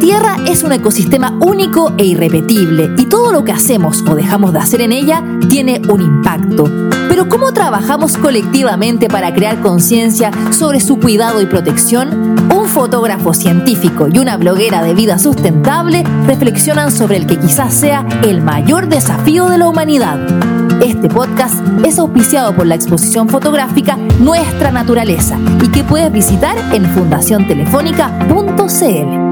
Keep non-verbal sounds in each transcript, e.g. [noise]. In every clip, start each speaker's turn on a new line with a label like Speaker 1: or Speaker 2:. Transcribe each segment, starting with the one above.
Speaker 1: Tierra es un ecosistema único e irrepetible y todo lo que hacemos o dejamos de hacer en ella tiene un impacto. Pero ¿cómo trabajamos colectivamente para crear conciencia sobre su cuidado y protección? Un fotógrafo científico y una bloguera de vida sustentable reflexionan sobre el que quizás sea el mayor desafío de la humanidad. Este podcast es auspiciado por la exposición fotográfica Nuestra Naturaleza y que puedes visitar en fundaciontelefónica.cl.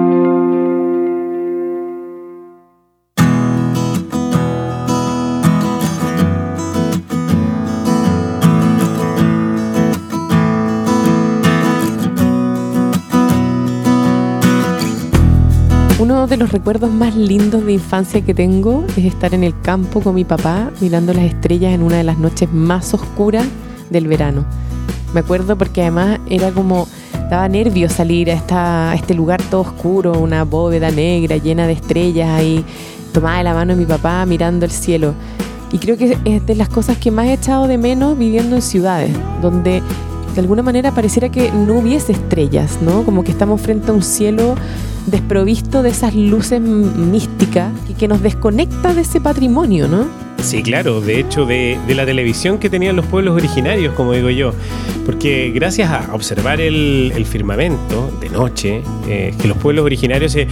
Speaker 2: Uno de los recuerdos más lindos de infancia que tengo es estar en el campo con mi papá mirando las estrellas en una de las noches más oscuras del verano. Me acuerdo porque además era como, daba nervios salir a, esta, este lugar todo oscuro, una bóveda negra llena de estrellas ahí, tomada de la mano de mi papá mirando el cielo. Y creo que es de las cosas que más he echado de menos viviendo en ciudades, donde de alguna manera pareciera que no hubiese estrellas, ¿no? Como que estamos frente a un cielo desprovisto de esas luces místicas y que nos desconecta de ese patrimonio, ¿no?
Speaker 3: Sí, claro, de hecho de, la televisión que tenían los pueblos originarios, como digo yo, porque gracias a observar el, firmamento de noche, eh, que los pueblos originarios eh,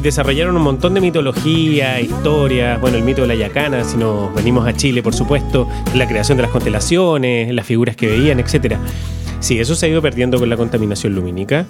Speaker 3: desarrollaron un montón de mitología, historias, bueno, el mito de la Yacana, si nos venimos a Chile, por supuesto, la creación de las constelaciones, las figuras que veían, etcétera. Sí, eso se ha ido perdiendo con la contaminación lumínica.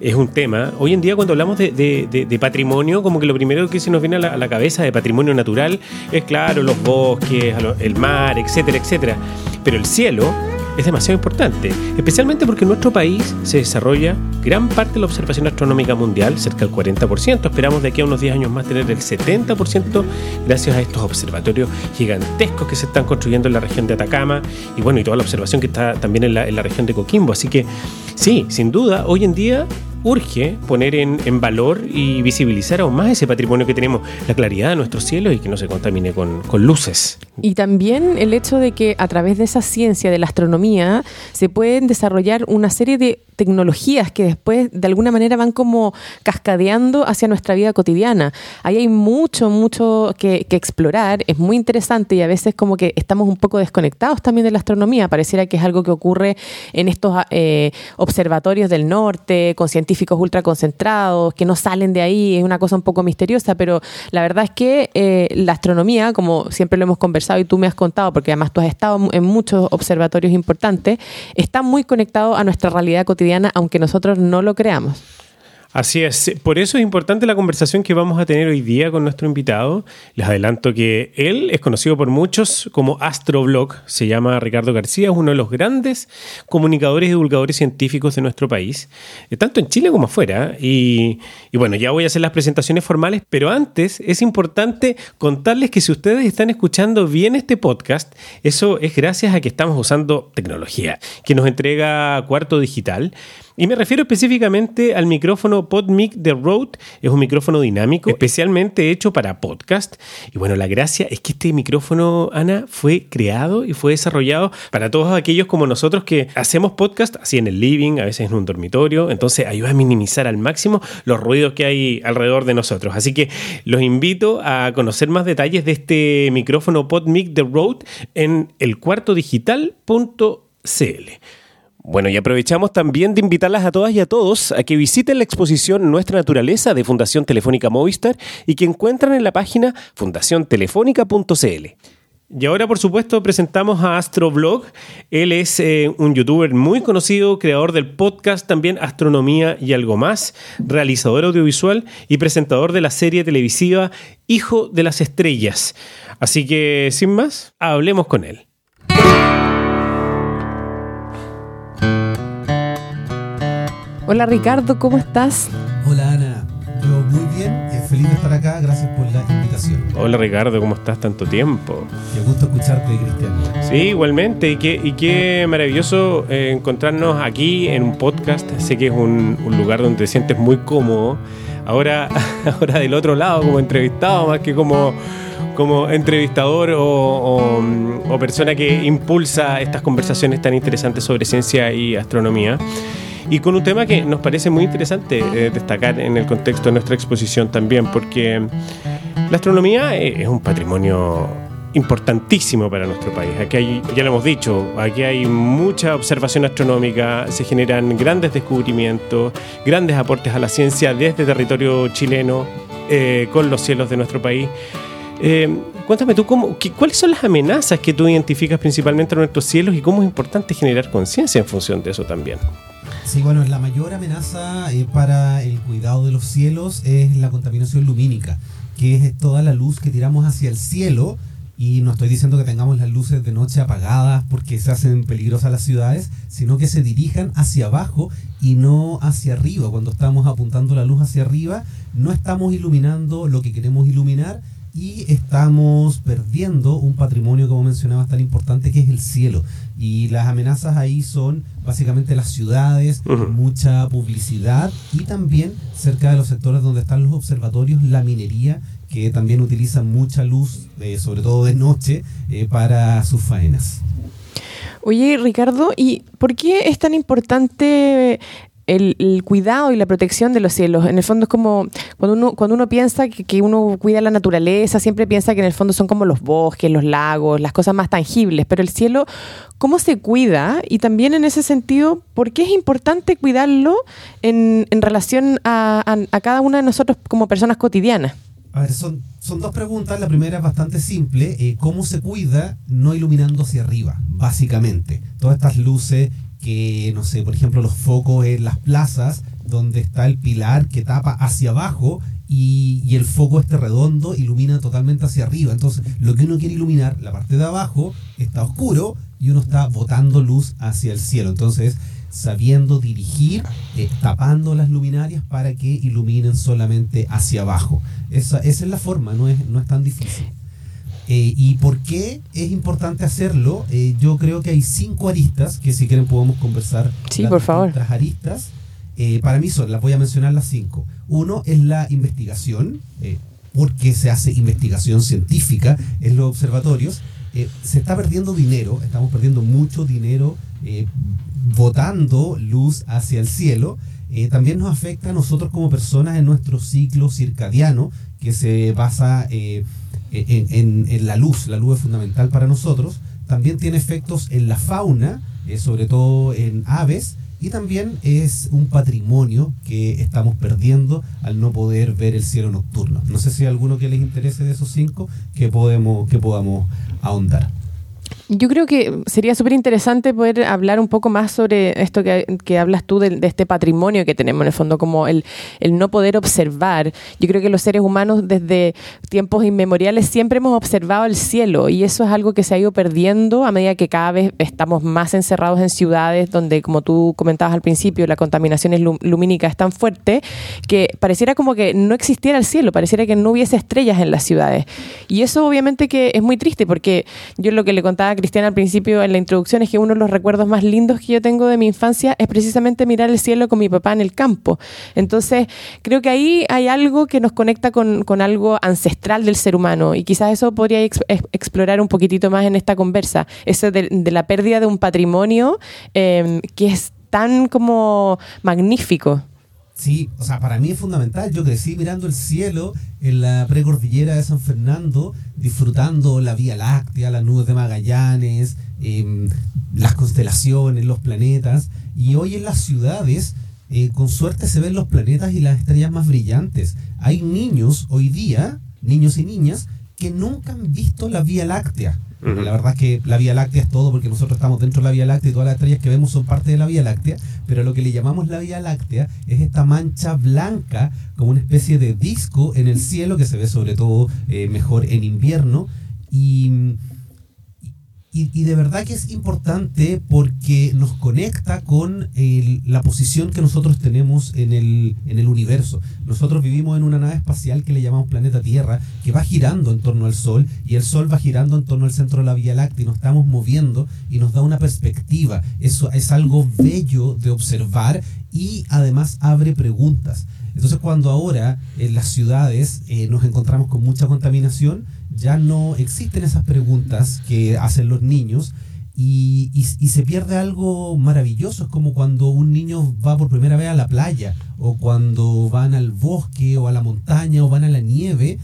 Speaker 3: Es un tema. Hoy en día cuando hablamos de, patrimonio, como que lo primero que se nos viene a la, cabeza de patrimonio natural es, claro, los bosques, el mar, etcétera, etcétera. Pero el cielo es demasiado importante, especialmente porque en nuestro país se desarrolla gran parte de la observación astronómica mundial, cerca del 40%. Esperamos de aquí a unos 10 años más tener el 70% gracias a estos observatorios gigantescos que se están construyendo en la región de Atacama y bueno, y toda la observación que está también en la, en la región de Coquimbo. Así que sí, sin duda, hoy en día urge poner en, valor y visibilizar aún más ese patrimonio que tenemos, la claridad de nuestro cielo y que no se contamine con, con, luces.
Speaker 2: Y también el hecho de que a través de esa ciencia de la astronomía se pueden desarrollar una serie de tecnologías que después de alguna manera van como cascadeando hacia nuestra vida cotidiana. Ahí hay mucho, mucho que, explorar, es muy interesante y a veces como que estamos un poco desconectados también de la astronomía. Pareciera que es algo que ocurre en estos eh, observatorios del norte, con científicos ultra concentrados, que no salen de ahí, es una cosa un poco misteriosa, pero la verdad es que eh, la astronomía, como siempre lo hemos conversado y tú me has contado, porque además tú has estado en muchos observatorios importantes, está muy conectado a nuestra realidad cotidiana aunque nosotros no lo creamos.
Speaker 3: Así es, por eso es importante la conversación que vamos a tener hoy día con nuestro invitado. Les adelanto que él es conocido por muchos como Astroblog, se llama Ricardo García, es uno de los grandes comunicadores y divulgadores científicos de nuestro país, eh, tanto en Chile como afuera. Y, y bueno, ya voy a hacer las presentaciones formales, pero antes es importante contarles que si ustedes están escuchando bien este podcast, eso es gracias a que estamos usando tecnología que nos entrega Cuarto Digital. Y me refiero específicamente al micrófono PodMic de Rode. Es un micrófono dinámico, especialmente hecho para podcast. Y bueno, la gracia es que este micrófono, Ana, fue creado y fue desarrollado para todos aquellos como nosotros que hacemos podcast así en el living, a veces en un dormitorio. Entonces ayuda a minimizar al máximo los ruidos que hay alrededor de nosotros. Así que los invito a conocer más detalles de este micrófono PodMic de Rode en elcuartodigital.cl. Bueno, y aprovechamos también de invitarlas a todas y a todos a que visiten la exposición Nuestra Naturaleza de Fundación Telefónica Movistar y que encuentran en la página fundaciontelefónica.cl. Y ahora, por supuesto, presentamos a Astroblog. Él es eh, un youtuber muy conocido, creador del podcast también Astronomía y algo más, realizador audiovisual y presentador de la serie televisiva Hijo de las Estrellas. Así que, sin más, hablemos con él.
Speaker 2: Hola Ricardo, ¿cómo estás?
Speaker 4: Hola Ana, yo muy bien, eh, feliz de estar acá, gracias por la invitación.
Speaker 3: Hola Ricardo, ¿cómo estás tanto tiempo?
Speaker 4: Qué gusto escucharte, Cristian.
Speaker 3: Sí, igualmente, y qué, y qué maravilloso eh, encontrarnos aquí en un podcast, sé que es un, lugar donde te sientes muy cómodo, ahora, [laughs] ahora del otro lado como entrevistado, más que como como entrevistador o, o, persona que impulsa estas conversaciones tan interesantes sobre ciencia y astronomía. Y con un tema que nos parece muy interesante eh, destacar en el contexto de nuestra exposición también, porque la astronomía es un patrimonio importantísimo para nuestro país. Aquí hay, ya lo hemos dicho, aquí hay mucha observación astronómica, se generan grandes descubrimientos, grandes aportes a la ciencia desde territorio chileno, eh, con los cielos de nuestro país. Eh, cuéntame tú, cómo, ¿cuáles son las amenazas que tú identificas principalmente en nuestros cielos y cómo es importante generar conciencia en función de eso también?
Speaker 4: Sí, bueno, la mayor amenaza eh, para el cuidado de los cielos es la contaminación lumínica, que es toda la luz que tiramos hacia el cielo y no estoy diciendo que tengamos las luces de noche apagadas porque se hacen peligrosas las ciudades, sino que se dirijan hacia abajo y no hacia arriba. Cuando estamos apuntando la luz hacia arriba, no estamos iluminando lo que queremos iluminar y estamos perdiendo un patrimonio, como mencionabas, tan importante que es el cielo. Y las amenazas ahí son básicamente las ciudades, mucha publicidad y también cerca de los sectores donde están los observatorios, la minería que también utilizan mucha luz, eh, sobre todo de noche, eh, para sus faenas.
Speaker 2: Oye, Ricardo, ¿y por qué es tan importante el, cuidado y la protección de los cielos. En el fondo es como cuando uno, cuando uno piensa que, uno cuida la naturaleza, siempre piensa que en el fondo son como los bosques, los lagos, las cosas más tangibles, pero el cielo, ¿cómo se cuida? Y también en ese sentido, ¿por qué es importante cuidarlo en, relación a, a cada una de nosotros como personas cotidianas?
Speaker 4: A ver, son, son dos preguntas. La primera es bastante simple. Eh, ¿Cómo se cuida no iluminando hacia arriba? Básicamente. Todas estas luces no sé, por ejemplo, los focos en las plazas, donde está el pilar que tapa hacia abajo y, y, el foco este redondo ilumina totalmente hacia arriba. Entonces, lo que uno quiere iluminar, la parte de abajo, está oscuro y uno está botando luz hacia el cielo. Entonces, sabiendo dirigir, eh, tapando las luminarias para que iluminen solamente hacia abajo. Esa, esa es la forma, no es, no es tan difícil. Eh, ¿Y por qué es importante hacerlo? Eh, yo creo que hay cinco aristas que si quieren podemos conversar.
Speaker 2: Sí, por favor.
Speaker 4: Las aristas, para mí son, las voy a mencionar las cinco. Uno es la investigación, porque se hace investigación científica en los observatorios. se está perdiendo dinero, estamos perdiendo mucho dinero botando luz hacia el cielo, eh, también nos afecta a nosotros como personas en nuestro ciclo circadiano, que se basa eh, en, la luz. La luz es fundamental para nosotros. También tiene efectos en la fauna, eh, sobre todo en aves, y también es un patrimonio que estamos perdiendo al no poder ver el cielo nocturno. No sé si hay alguno que les interese de esos cinco que, podemos, que podamos ahondar.
Speaker 2: Yo creo que sería súper interesante poder hablar un poco más sobre esto que, hablas tú de, este patrimonio que tenemos en el fondo, como el, no poder observar. Yo creo que los seres humanos desde tiempos inmemoriales siempre hemos observado el cielo y eso es algo que se ha ido perdiendo a medida que cada vez estamos más encerrados en ciudades donde, como tú comentabas al principio, la contaminación lumínica es tan fuerte que pareciera como que no existiera el cielo, pareciera que no hubiese estrellas en las ciudades. Y eso obviamente que es muy triste porque yo lo que le contaba Cristiana al principio en la introducción es que uno de los recuerdos más lindos que yo tengo de mi infancia es precisamente mirar el cielo con mi papá en el campo. Entonces, creo que ahí hay algo que nos conecta con, algo ancestral del ser humano y quizás eso podría explorar un poquitito más en esta conversa, eso de, la pérdida de un patrimonio eh, que es tan como magnífico.
Speaker 4: Sí, o sea, para mí es fundamental. Yo crecí mirando el cielo en la precordillera de San Fernando, disfrutando la Vía Láctea, las nubes de Magallanes, em, las constelaciones, los planetas. Y hoy en las ciudades, eh, con suerte se ven los planetas y las estrellas más brillantes. Hay niños hoy día, niños y niñas, que nunca han visto la Vía Láctea. La verdad es que la Vía Láctea es todo porque nosotros estamos dentro de la Vía Láctea y todas las estrellas que vemos son parte de la Vía Láctea, pero lo que le llamamos la Vía Láctea es esta mancha blanca como una especie de disco en el cielo que se ve sobre todo eh, mejor en invierno y y, de verdad que es importante porque nos conecta con la posición que nosotros tenemos en el, en el universo. Nosotros vivimos en una nave espacial que le llamamos planeta Tierra, que va girando en torno al Sol y el Sol va girando en torno al centro de la Vía Láctea y nos estamos moviendo y nos da una perspectiva. Eso es algo bello de observar y además abre preguntas. Entonces cuando ahora en las ciudades eh, nos encontramos con mucha contaminación, ya no existen esas preguntas que hacen los niños y, y, se pierde algo maravilloso. Es como cuando un niño va por primera vez a la playa, o cuando van al bosque, o a la montaña, o van a la nieve.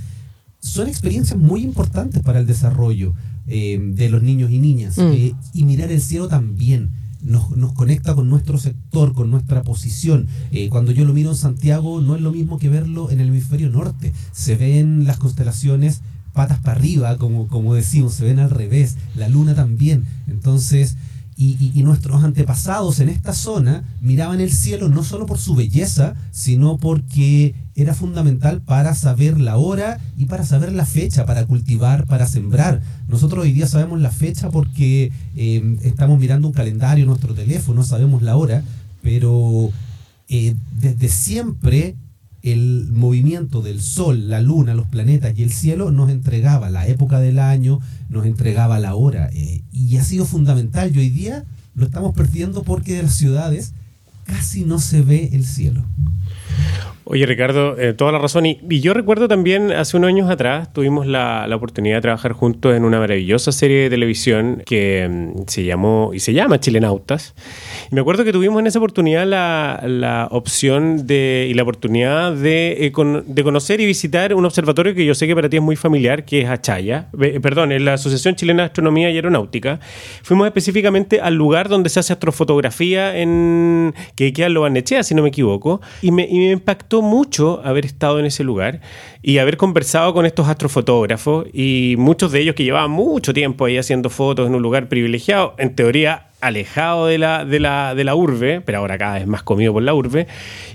Speaker 4: Son experiencias muy importantes para el desarrollo eh, de los niños y niñas. Mm. Eh, y mirar el cielo también. Nos, nos, conecta con nuestro sector, con nuestra posición. Eh, cuando yo lo miro en Santiago, no es lo mismo que verlo en el hemisferio norte. Se ven las constelaciones patas para arriba, como, como decimos, se ven al revés, la luna también. Entonces, y, nuestros antepasados en esta zona miraban el cielo no solo por su belleza, sino porque era fundamental para saber la hora y para saber la fecha, para cultivar, para sembrar. Nosotros hoy día sabemos la fecha porque eh, estamos mirando un calendario en nuestro teléfono, sabemos la hora, pero eh, desde siempre el movimiento del Sol, la Luna, los planetas y el cielo nos entregaba la época del año, nos entregaba la hora. Eh, y ha sido fundamental. Y hoy día lo estamos perdiendo porque de las ciudades casi no se ve el cielo.
Speaker 3: Oye, Ricardo, eh, toda la razón. Y, yo recuerdo también, hace unos años atrás, tuvimos la, oportunidad de trabajar juntos en una maravillosa serie de televisión que mm, se llamó y se llama Chilenautas. Y me acuerdo que tuvimos en esa oportunidad la, opción de, y la oportunidad de, eh, de, conocer y visitar un observatorio que yo sé que para ti es muy familiar, que es Achaya, perdón, es la Asociación Chilena de Astronomía y Aeronáutica. Fuimos específicamente al lugar donde se hace astrofotografía en que queda en Lobarnechea, si no me equivoco, y me, y me impactó mucho haber estado en ese lugar y haber conversado con estos astrofotógrafos y muchos de ellos que llevaban mucho tiempo ahí haciendo fotos en un lugar privilegiado, en teoría alejado de la, de, la, de la urbe, pero ahora cada vez más comido por la urbe,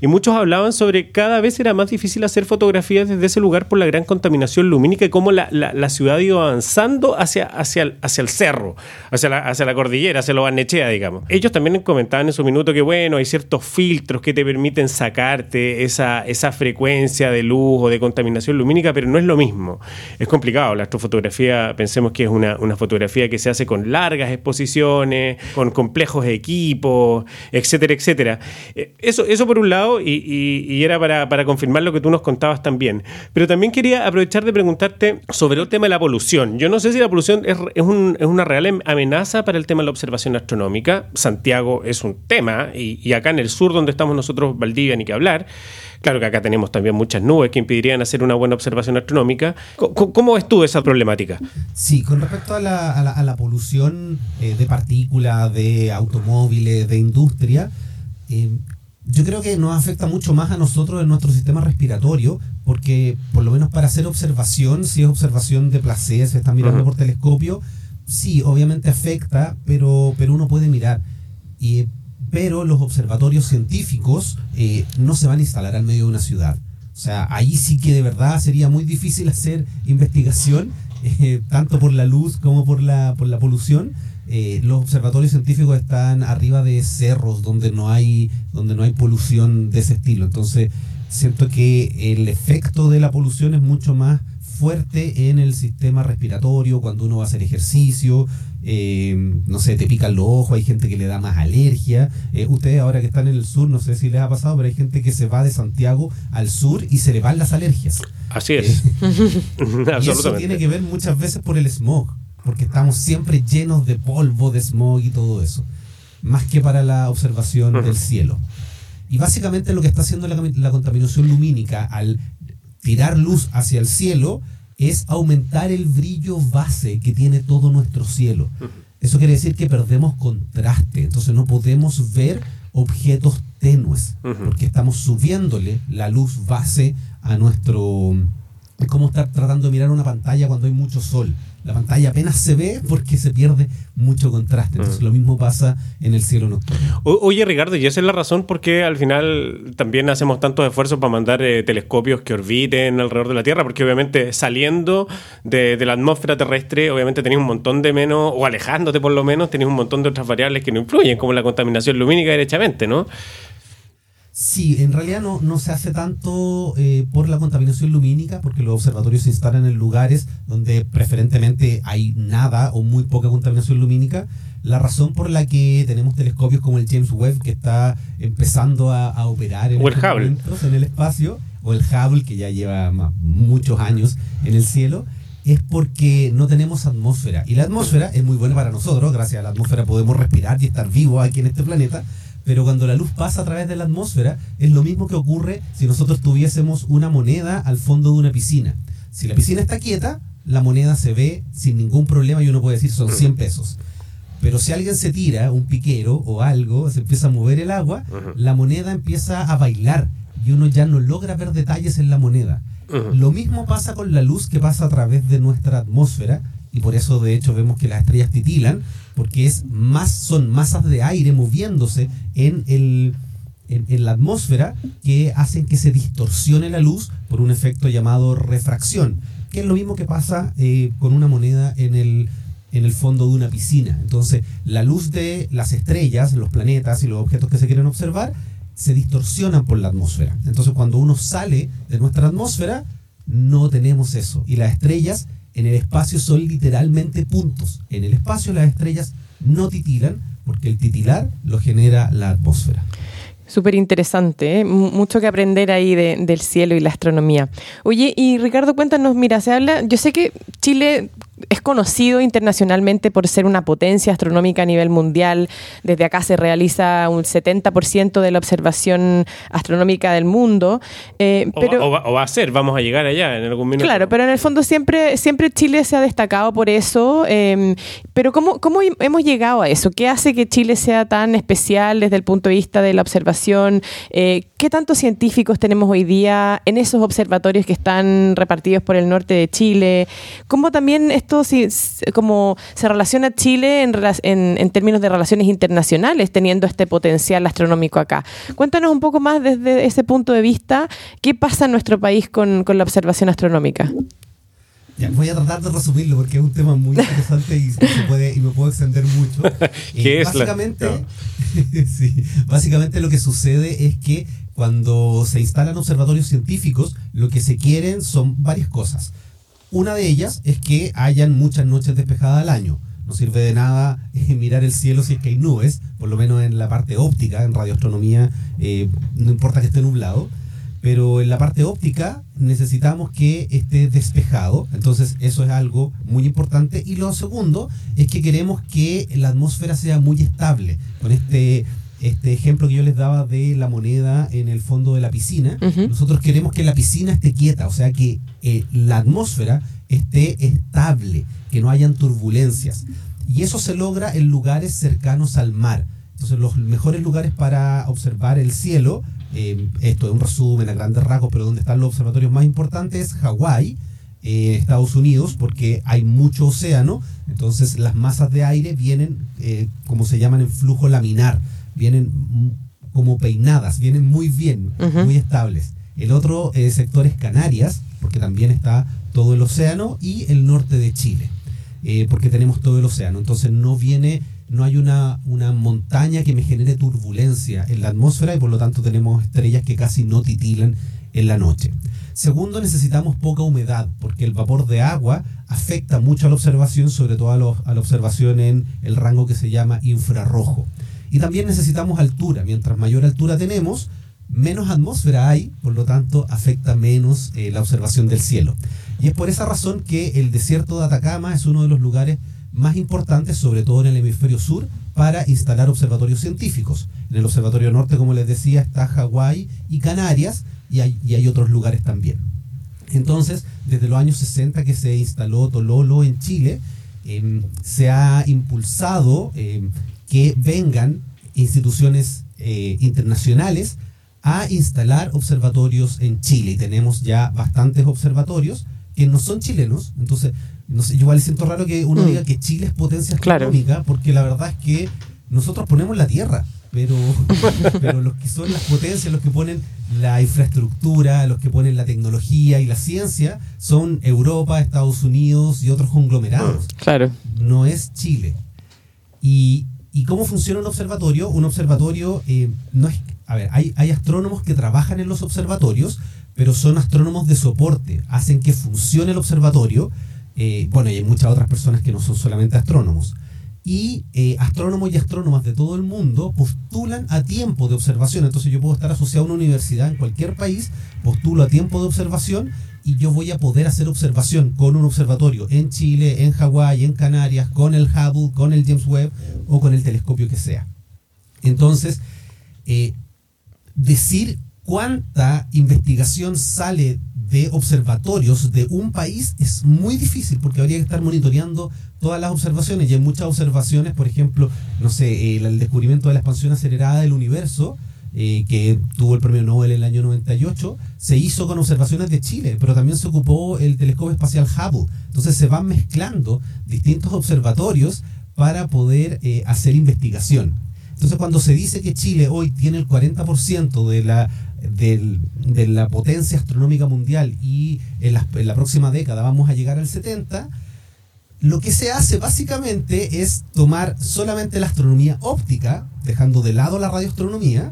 Speaker 3: y muchos hablaban sobre cada vez era más difícil hacer fotografías desde ese lugar por la gran contaminación lumínica y cómo la, la, ciudad iba avanzando hacia, hacia, el, hacia el cerro, hacia la, hacia la cordillera, hacia lo Barnechea, digamos. Ellos también comentaban en su minuto que, bueno, hay ciertos filtros que te permiten sacarte esa, esa frecuencia de luz o de contaminación lumínica, pero no es lo mismo. Es complicado. La astrofotografía, pensemos que es una, una fotografía que se hace con largas exposiciones, con complejos equipos, etcétera, etcétera. Eh, eso, eso por un lado, y, era para, confirmar lo que tú nos contabas también. Pero también quería aprovechar de preguntarte sobre el tema de la polución. Yo no sé si la polución es, es, una real amenaza para el tema de la observación astronómica. Santiago es un tema, y, y acá en el sur, donde estamos nosotros, Valdivia, ni que hablar. Claro que acá tenemos también muchas nubes que impedirían hacer una buena observación astronómica. ¿Cómo, ves tú esa problemática?
Speaker 4: Sí, con respecto a la, polución eh, de partículas, de automóviles, de industria, eh, yo creo que nos afecta mucho más a nosotros en nuestro sistema respiratorio, porque por lo menos para hacer observación, si es observación de placer, se está mirando por telescopio, sí, obviamente afecta, pero, pero uno puede mirar. Y pero los observatorios científicos eh, no se van a instalar al medio de una ciudad. O sea, ahí sí que de verdad sería muy difícil [laughs] hacer investigación, eh, tanto por la luz como por la, por la polución. Eh, los observatorios científicos están arriba de cerros donde no hay donde no hay polución de ese estilo. Entonces, siento que el efecto de la polución es mucho más fuerte en el sistema respiratorio cuando uno va a hacer ejercicio, eh, no sé, te pican los ojos, hay gente que le da más alergia. Eh, ustedes ahora que están en el sur, no sé si les ha pasado, pero hay gente que se va de Santiago al sur y se le van las alergias.
Speaker 3: Así es.
Speaker 4: Eh, [laughs] y eso tiene que ver muchas veces por el smog, porque estamos siempre llenos de polvo, de smog y todo eso, más que para la observación del cielo. Y básicamente lo que está haciendo la contaminación lumínica al tirar luz hacia el cielo es aumentar el brillo base que tiene todo nuestro cielo. Eso quiere decir que perdemos contraste, entonces no podemos ver objetos tenues, porque estamos subiéndole la luz base a nuestro... Es como estar tratando de mirar una pantalla cuando hay mucho sol la pantalla apenas se ve porque se pierde mucho contraste. Entonces, mm. lo mismo pasa en el cielo nocturno.
Speaker 3: oye, Ricardo, y esa es la razón por qué al final también hacemos tantos esfuerzos para mandar eh, telescopios que orbiten alrededor de la Tierra, porque obviamente saliendo de, la atmósfera terrestre, obviamente tenéis un montón de menos, o alejándote por lo menos, tenéis un montón de otras variables que no influyen, como la contaminación lumínica derechamente, ¿no?
Speaker 4: Sí, en realidad no, no se hace tanto eh, por la contaminación lumínica, porque los observatorios se instalan en lugares donde preferentemente hay nada o muy poca contaminación lumínica. La razón por la que tenemos telescopios como el James Webb, que está empezando a, operar en,
Speaker 3: el
Speaker 4: en el espacio, o el Hubble, que ya lleva muchos años en el cielo, es porque no tenemos atmósfera. Y la atmósfera es muy buena para nosotros, gracias a la atmósfera podemos respirar y estar vivos aquí en este planeta, pero cuando la luz pasa a través de la atmósfera es lo mismo que ocurre si nosotros tuviésemos una moneda al fondo de una piscina. Si la piscina está quieta, la moneda se ve sin ningún problema y uno puede decir son 100 pesos. Pero si alguien se tira, un piquero o algo, se empieza a mover el agua, la moneda empieza a bailar y uno ya no logra ver detalles en la moneda. Lo mismo pasa con la luz que pasa a través de nuestra atmósfera y por eso de hecho vemos que las estrellas titilan porque es más son masas de aire moviéndose en el en, la atmósfera que hacen que se distorsione la luz por un efecto llamado refracción, que es lo mismo que pasa eh, con una moneda en el en el fondo de una piscina. Entonces, la luz de las estrellas, los planetas y los objetos que se quieren observar se distorsionan por la atmósfera. Entonces, cuando uno sale de nuestra atmósfera, no tenemos eso. Y las estrellas en el espacio son literalmente puntos. En el espacio las estrellas no titilan porque el titilar lo genera la atmósfera.
Speaker 2: Súper interesante, ¿eh? mucho que aprender ahí del cielo y la astronomía. Oye, y Ricardo, cuéntanos, mira, se habla, yo sé que Chile es conocido internacionalmente por ser una potencia astronómica a nivel mundial. Desde acá se realiza un 70% de la observación astronómica del mundo.
Speaker 3: Eh, pero, o, va, a ser, vamos a llegar allá en algún minuto.
Speaker 2: Claro, pero en el fondo siempre, siempre Chile se ha destacado por eso. Em, pero ¿cómo, ¿cómo hemos llegado a eso? ¿Qué hace que Chile sea tan especial desde el punto de vista de la observación? Eh, ¿Qué tantos científicos tenemos hoy día en esos observatorios que están repartidos por el norte de Chile? ¿Cómo también esto si, como se relaciona Chile en, en, términos de relaciones internacionales, teniendo este potencial astronómico acá? Cuéntanos un poco más desde ese punto de vista, ¿qué pasa en nuestro país con, la observación astronómica?
Speaker 4: voy a tratar de resumirlo porque es un tema muy interesante y, puede, y me puedo extender mucho. [laughs]
Speaker 3: ¿Qué eh, es
Speaker 4: básicamente, [laughs] sí, básicamente lo que sucede es que cuando se instalan observatorios científicos, lo que se quieren son varias cosas. Una de ellas es que hayan muchas noches despejadas al año. No sirve de nada eh, mirar el cielo si es que hay nubes, por lo menos en la parte óptica, en radioastronomía, eh, no importa que esté nublado, pero en la parte óptica necesitamos que esté despejado, entonces eso es algo muy importante. Y lo segundo es que queremos que la atmósfera sea muy estable, con este este ejemplo que yo les daba de la moneda en el fondo de la piscina, nosotros queremos que la piscina esté quieta, o sea, que eh, la atmósfera esté estable, que no hayan turbulencias. Y eso se logra en lugares cercanos al mar. Entonces, los mejores lugares para observar el cielo, eh, esto es un resumen a grandes rasgos, pero donde están los observatorios más importantes es Hawái, eh, Estados Unidos, porque hay mucho océano, entonces las masas de aire vienen, como se llaman, en flujo laminar vienen como peinadas, vienen muy bien, muy estables. El otro eh, sector es Canarias, porque también está todo el océano, y el norte de Chile, eh, porque tenemos todo el océano. Entonces no viene, no hay una, una montaña que me genere turbulencia en la atmósfera y por lo tanto tenemos estrellas que casi no titilan en la noche. Segundo, necesitamos poca humedad, porque el vapor de agua afecta mucho a la observación, sobre todo a, a la observación en el rango que se llama infrarrojo. Y también necesitamos altura. Mientras mayor altura tenemos, menos atmósfera hay, por lo tanto afecta menos eh, la observación del cielo. Y es por esa razón que el desierto de Atacama es uno de los lugares más importantes, sobre todo en el hemisferio sur, para instalar observatorios científicos. En el observatorio norte, como les decía, está Hawái y Canarias, y hay, y hay otros lugares también. Entonces, desde los años 60 que se instaló Tololo en Chile, em, se ha impulsado em, que vengan instituciones eh, internacionales a instalar observatorios en Chile. Y tenemos ya bastantes observatorios que no son chilenos. Entonces, no sé, yo igual siento raro que uno mm. diga que Chile es potencia astronómica, porque la verdad es que nosotros ponemos la Tierra, pero, [laughs] pero los que son las potencias, los que ponen la infraestructura, los que ponen la tecnología y la ciencia, son Europa, Estados Unidos y otros conglomerados.
Speaker 2: Claro.
Speaker 4: No es Chile. Y, ¿Y cómo funciona un observatorio? Un observatorio eh, no es... A ver, hay, hay astrónomos que trabajan en los observatorios, pero son astrónomos de soporte, hacen que funcione el observatorio. Eh, bueno, y hay muchas otras personas que no son solamente astrónomos. Y eh, astrónomos y astrónomas de todo el mundo postulan a tiempo de observación. Entonces yo puedo estar asociado a una universidad en cualquier país, postulo a tiempo de observación y yo voy a poder hacer observación con un observatorio en Chile, en Hawái, en Canarias, con el Hubble, con el James Webb o con el telescopio que sea. Entonces, eh, decir cuánta investigación sale de observatorios de un país es muy difícil porque habría que estar monitoreando todas las observaciones y hay muchas observaciones, por ejemplo, no sé, el, descubrimiento de la expansión acelerada del universo, eh, que tuvo el premio Nobel en el año 98, se hizo con observaciones de Chile, pero también se ocupó el telescopio espacial Hubble. Entonces se van mezclando distintos observatorios para poder eh, hacer investigación. Entonces cuando se dice que Chile hoy tiene el 40% de la de la potencia astronómica mundial y en la, próxima década vamos a llegar al 70, lo que se hace básicamente es tomar solamente la astronomía óptica, dejando de lado la radioastronomía,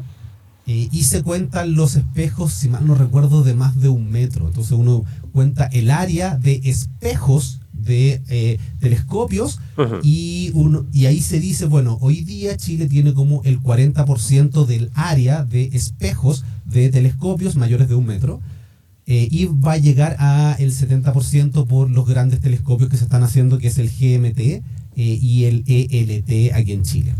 Speaker 4: eh, y se cuentan los espejos, si mal no recuerdo, de más de un metro. Entonces uno cuenta el área de espejos de eh, telescopios y, uno, y ahí se dice, bueno, hoy día Chile tiene como el 40% del área de espejos de telescopios mayores de un metro eh, y va a llegar a el 70% por los grandes telescopios que se están haciendo, que es el GMT eh, y el ELT aquí en Chile.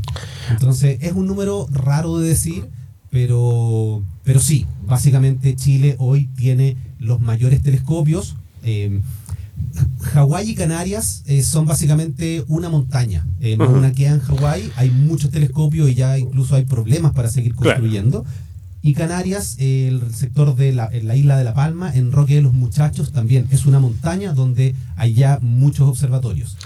Speaker 4: Entonces es un número raro de decir, pero, pero sí, básicamente Chile hoy tiene los mayores telescopios. Eh, Hawái y Canarias son básicamente una montaña. no una queda en Hawái, hay muchos telescopios y ya incluso hay problemas para seguir construyendo. Y Canarias, el sector de la, isla de La Palma, en Roque de los Muchachos, también es una montaña donde hay ya muchos observatorios.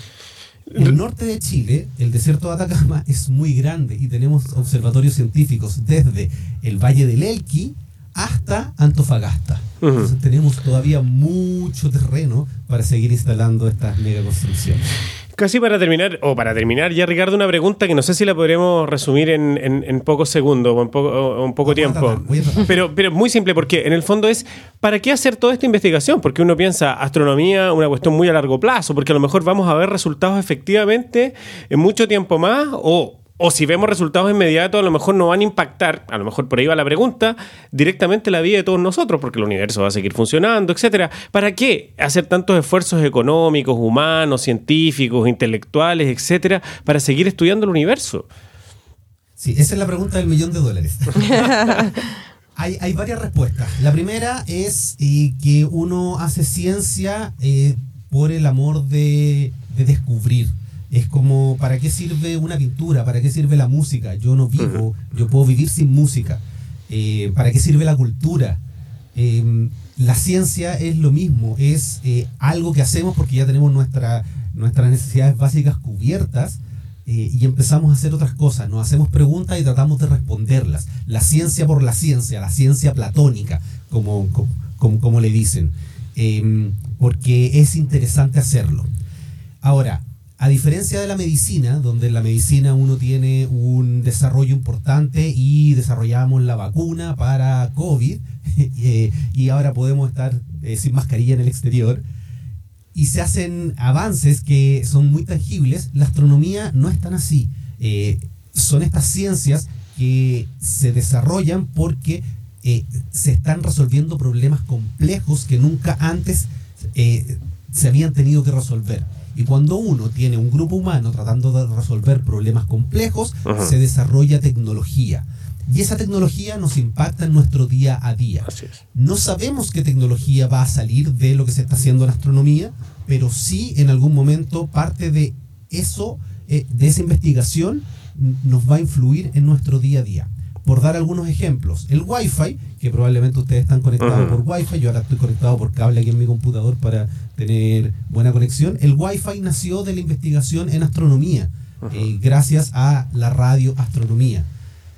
Speaker 4: El norte de Chile, el desierto de Atacama, [laughs] es muy grande y tenemos observatorios científicos desde el Valle del Elqui hasta Antofagasta. Entonces tenemos todavía mucho terreno para seguir instalando estas megaconstrucciones.
Speaker 3: Casi para terminar, o para terminar ya, Ricardo, una pregunta que no sé si la podremos resumir en, en, pocos segundos o en poco tiempo. pero, pero muy simple, porque en el fondo es, ¿para qué hacer toda esta investigación? Porque uno piensa, astronomía, una cuestión muy a largo plazo, porque a lo mejor vamos a ver resultados efectivamente en mucho tiempo más, o o si vemos resultados inmediatos, a lo mejor no van a impactar, a lo mejor por ahí va la pregunta, directamente la vida de todos nosotros, porque el universo va a seguir funcionando, etcétera. ¿Para qué hacer tantos esfuerzos económicos, humanos, científicos, intelectuales, etcétera, para seguir estudiando el universo?
Speaker 4: Sí, esa es la pregunta del millón de dólares. [laughs] hay, varias respuestas. La primera es eh, que uno hace ciencia eh, por el amor de, de descubrir es como, ¿para qué sirve una pintura? ¿Para qué sirve la música? Yo no vivo, yo puedo vivir sin música. Eh, ¿Para qué sirve la cultura? Em, la ciencia es lo mismo, es eh, algo que hacemos porque ya tenemos nuestra, nuestras necesidades básicas cubiertas eh, y empezamos a hacer otras cosas. Nos hacemos preguntas y tratamos de responderlas. La ciencia por la ciencia, la ciencia platónica, como, como, como le dicen, em, porque es interesante hacerlo. Ahora, a diferencia de la medicina, donde en la medicina uno tiene un desarrollo importante y desarrollamos la vacuna para COVID [laughs] eh, y ahora podemos estar eh, sin mascarilla en el exterior y se hacen avances que son muy tangibles, la astronomía no es tan así. Eh, son estas ciencias que se desarrollan porque se están resolviendo problemas complejos que nunca antes se habían tenido que resolver. Y cuando uno tiene un grupo humano tratando de resolver problemas complejos, se desarrolla tecnología. Y esa tecnología nos impacta en nuestro día a día. No sabemos qué tecnología va a salir de lo que se está haciendo en astronomía, pero sí en algún momento parte de eso, eh, de esa investigación, nos va a influir en nuestro día a día. Por dar algunos ejemplos, el Wi-Fi, que probablemente ustedes están conectados por Wi-Fi, yo ahora estoy conectado por cable aquí en mi computador para tener buena conexión. El Wi-Fi nació de la investigación en astronomía, eh, gracias a la radioastronomía.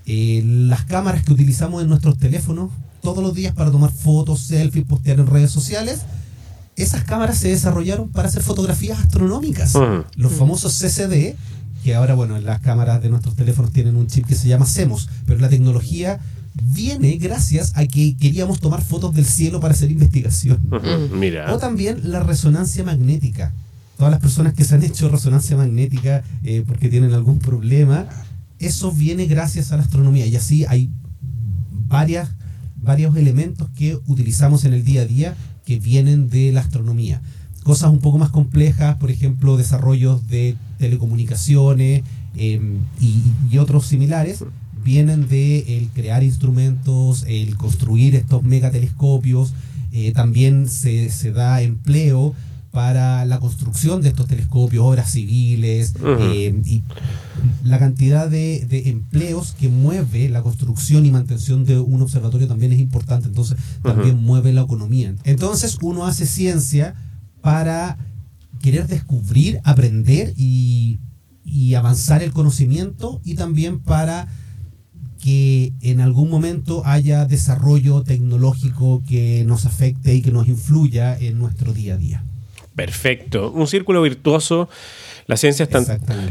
Speaker 4: Eh, las cámaras que utilizamos en nuestros teléfonos todos los días para tomar fotos, selfies, postear en redes sociales, esas cámaras se desarrollaron para hacer fotografías astronómicas. Los famosos CCD, que ahora, bueno, las cámaras de nuestros teléfonos tienen un chip que se llama CEMOS, pero la tecnología viene gracias a que queríamos tomar fotos del cielo para hacer investigación. [laughs]
Speaker 3: Mira.
Speaker 4: O también la resonancia magnética. Todas las personas que se han hecho resonancia magnética eh, porque tienen algún problema, eso viene gracias a la astronomía. Y así hay varias, varios elementos que utilizamos en el día a día que vienen de la astronomía. Cosas un poco más complejas, por ejemplo, desarrollos de telecomunicaciones em, y, otros similares, vienen de el crear instrumentos, el construir estos megatelescopios. Eh, también se, se da empleo para la construcción de estos telescopios, obras civiles, eh, y la cantidad de, empleos que mueve la construcción y mantención de un observatorio también es importante, entonces también mueve la economía. Entonces uno hace ciencia para querer descubrir, aprender y, y avanzar el conocimiento y también para que en algún momento haya desarrollo tecnológico que nos afecte y que nos influya en nuestro día a día.
Speaker 3: Perfecto. Un círculo virtuoso la ciencia, está,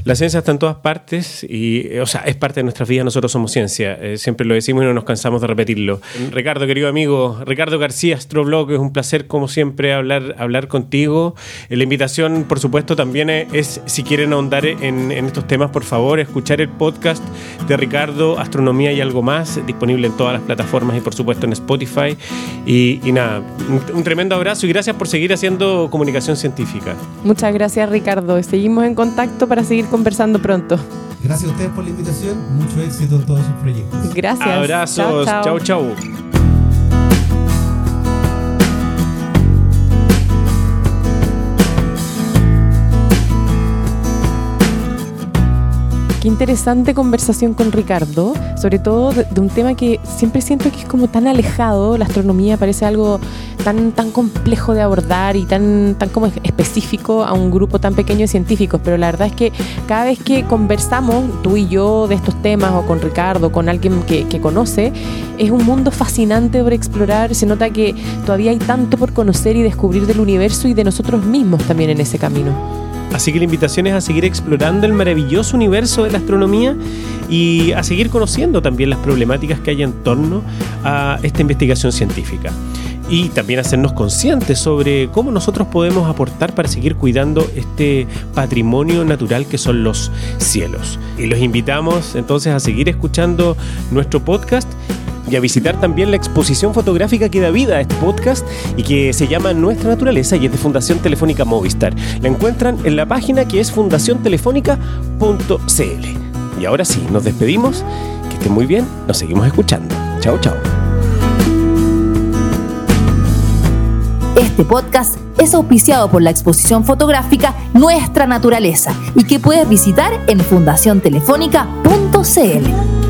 Speaker 3: la ciencia está en todas partes y, o sea, es parte de nuestras vidas, nosotros somos ciencia, eh, siempre lo decimos y no nos cansamos de repetirlo. Ricardo, querido amigo, Ricardo García, Astroblog, es un placer como siempre hablar, hablar contigo. Eh, la invitación, por supuesto, también es, si quieren ahondar en, estos temas, por favor, escuchar el podcast de Ricardo, Astronomía y algo más, disponible en todas las plataformas y por supuesto en Spotify. Y, nada, un tremendo abrazo y gracias por seguir haciendo comunicación científica.
Speaker 2: Muchas gracias, Ricardo. Seguimos en contacto para seguir conversando pronto.
Speaker 4: Gracias a ustedes por la invitación. Mucho éxito en todos sus proyectos.
Speaker 2: Gracias.
Speaker 3: Abrazos. chao. chau.
Speaker 2: Qué interesante conversación con Ricardo, sobre todo de, un tema que siempre siento que es como tan alejado, la astronomía parece algo tan, tan complejo de abordar y tan, tan como específico a un grupo tan pequeño de científicos, pero la verdad es que cada vez que conversamos, tú y yo, de estos temas, o con Ricardo, con alguien que, conoce, es un mundo fascinante por explorar, se nota que todavía hay tanto por conocer y descubrir del universo y de nosotros mismos también en ese camino.
Speaker 3: Así que la invitación es a seguir explorando el maravilloso universo de la astronomía y a seguir conociendo también las problemáticas que hay en torno a esta investigación científica. Y también hacernos conscientes sobre cómo nosotros podemos aportar para seguir cuidando este patrimonio natural que son los cielos. Y los invitamos entonces a seguir escuchando nuestro podcast y a visitar también la exposición fotográfica que da vida a este podcast y que se llama Nuestra Naturaleza y es de Fundación Telefónica Movistar. La encuentran en la página que es fundaciontelefónica.cl. Y ahora sí, nos despedimos. Que estén muy bien, nos seguimos escuchando. Chao, chao.
Speaker 1: Este podcast es auspiciado por la exposición fotográfica Nuestra Naturaleza y que puedes visitar en fundaciontelefónica.cl.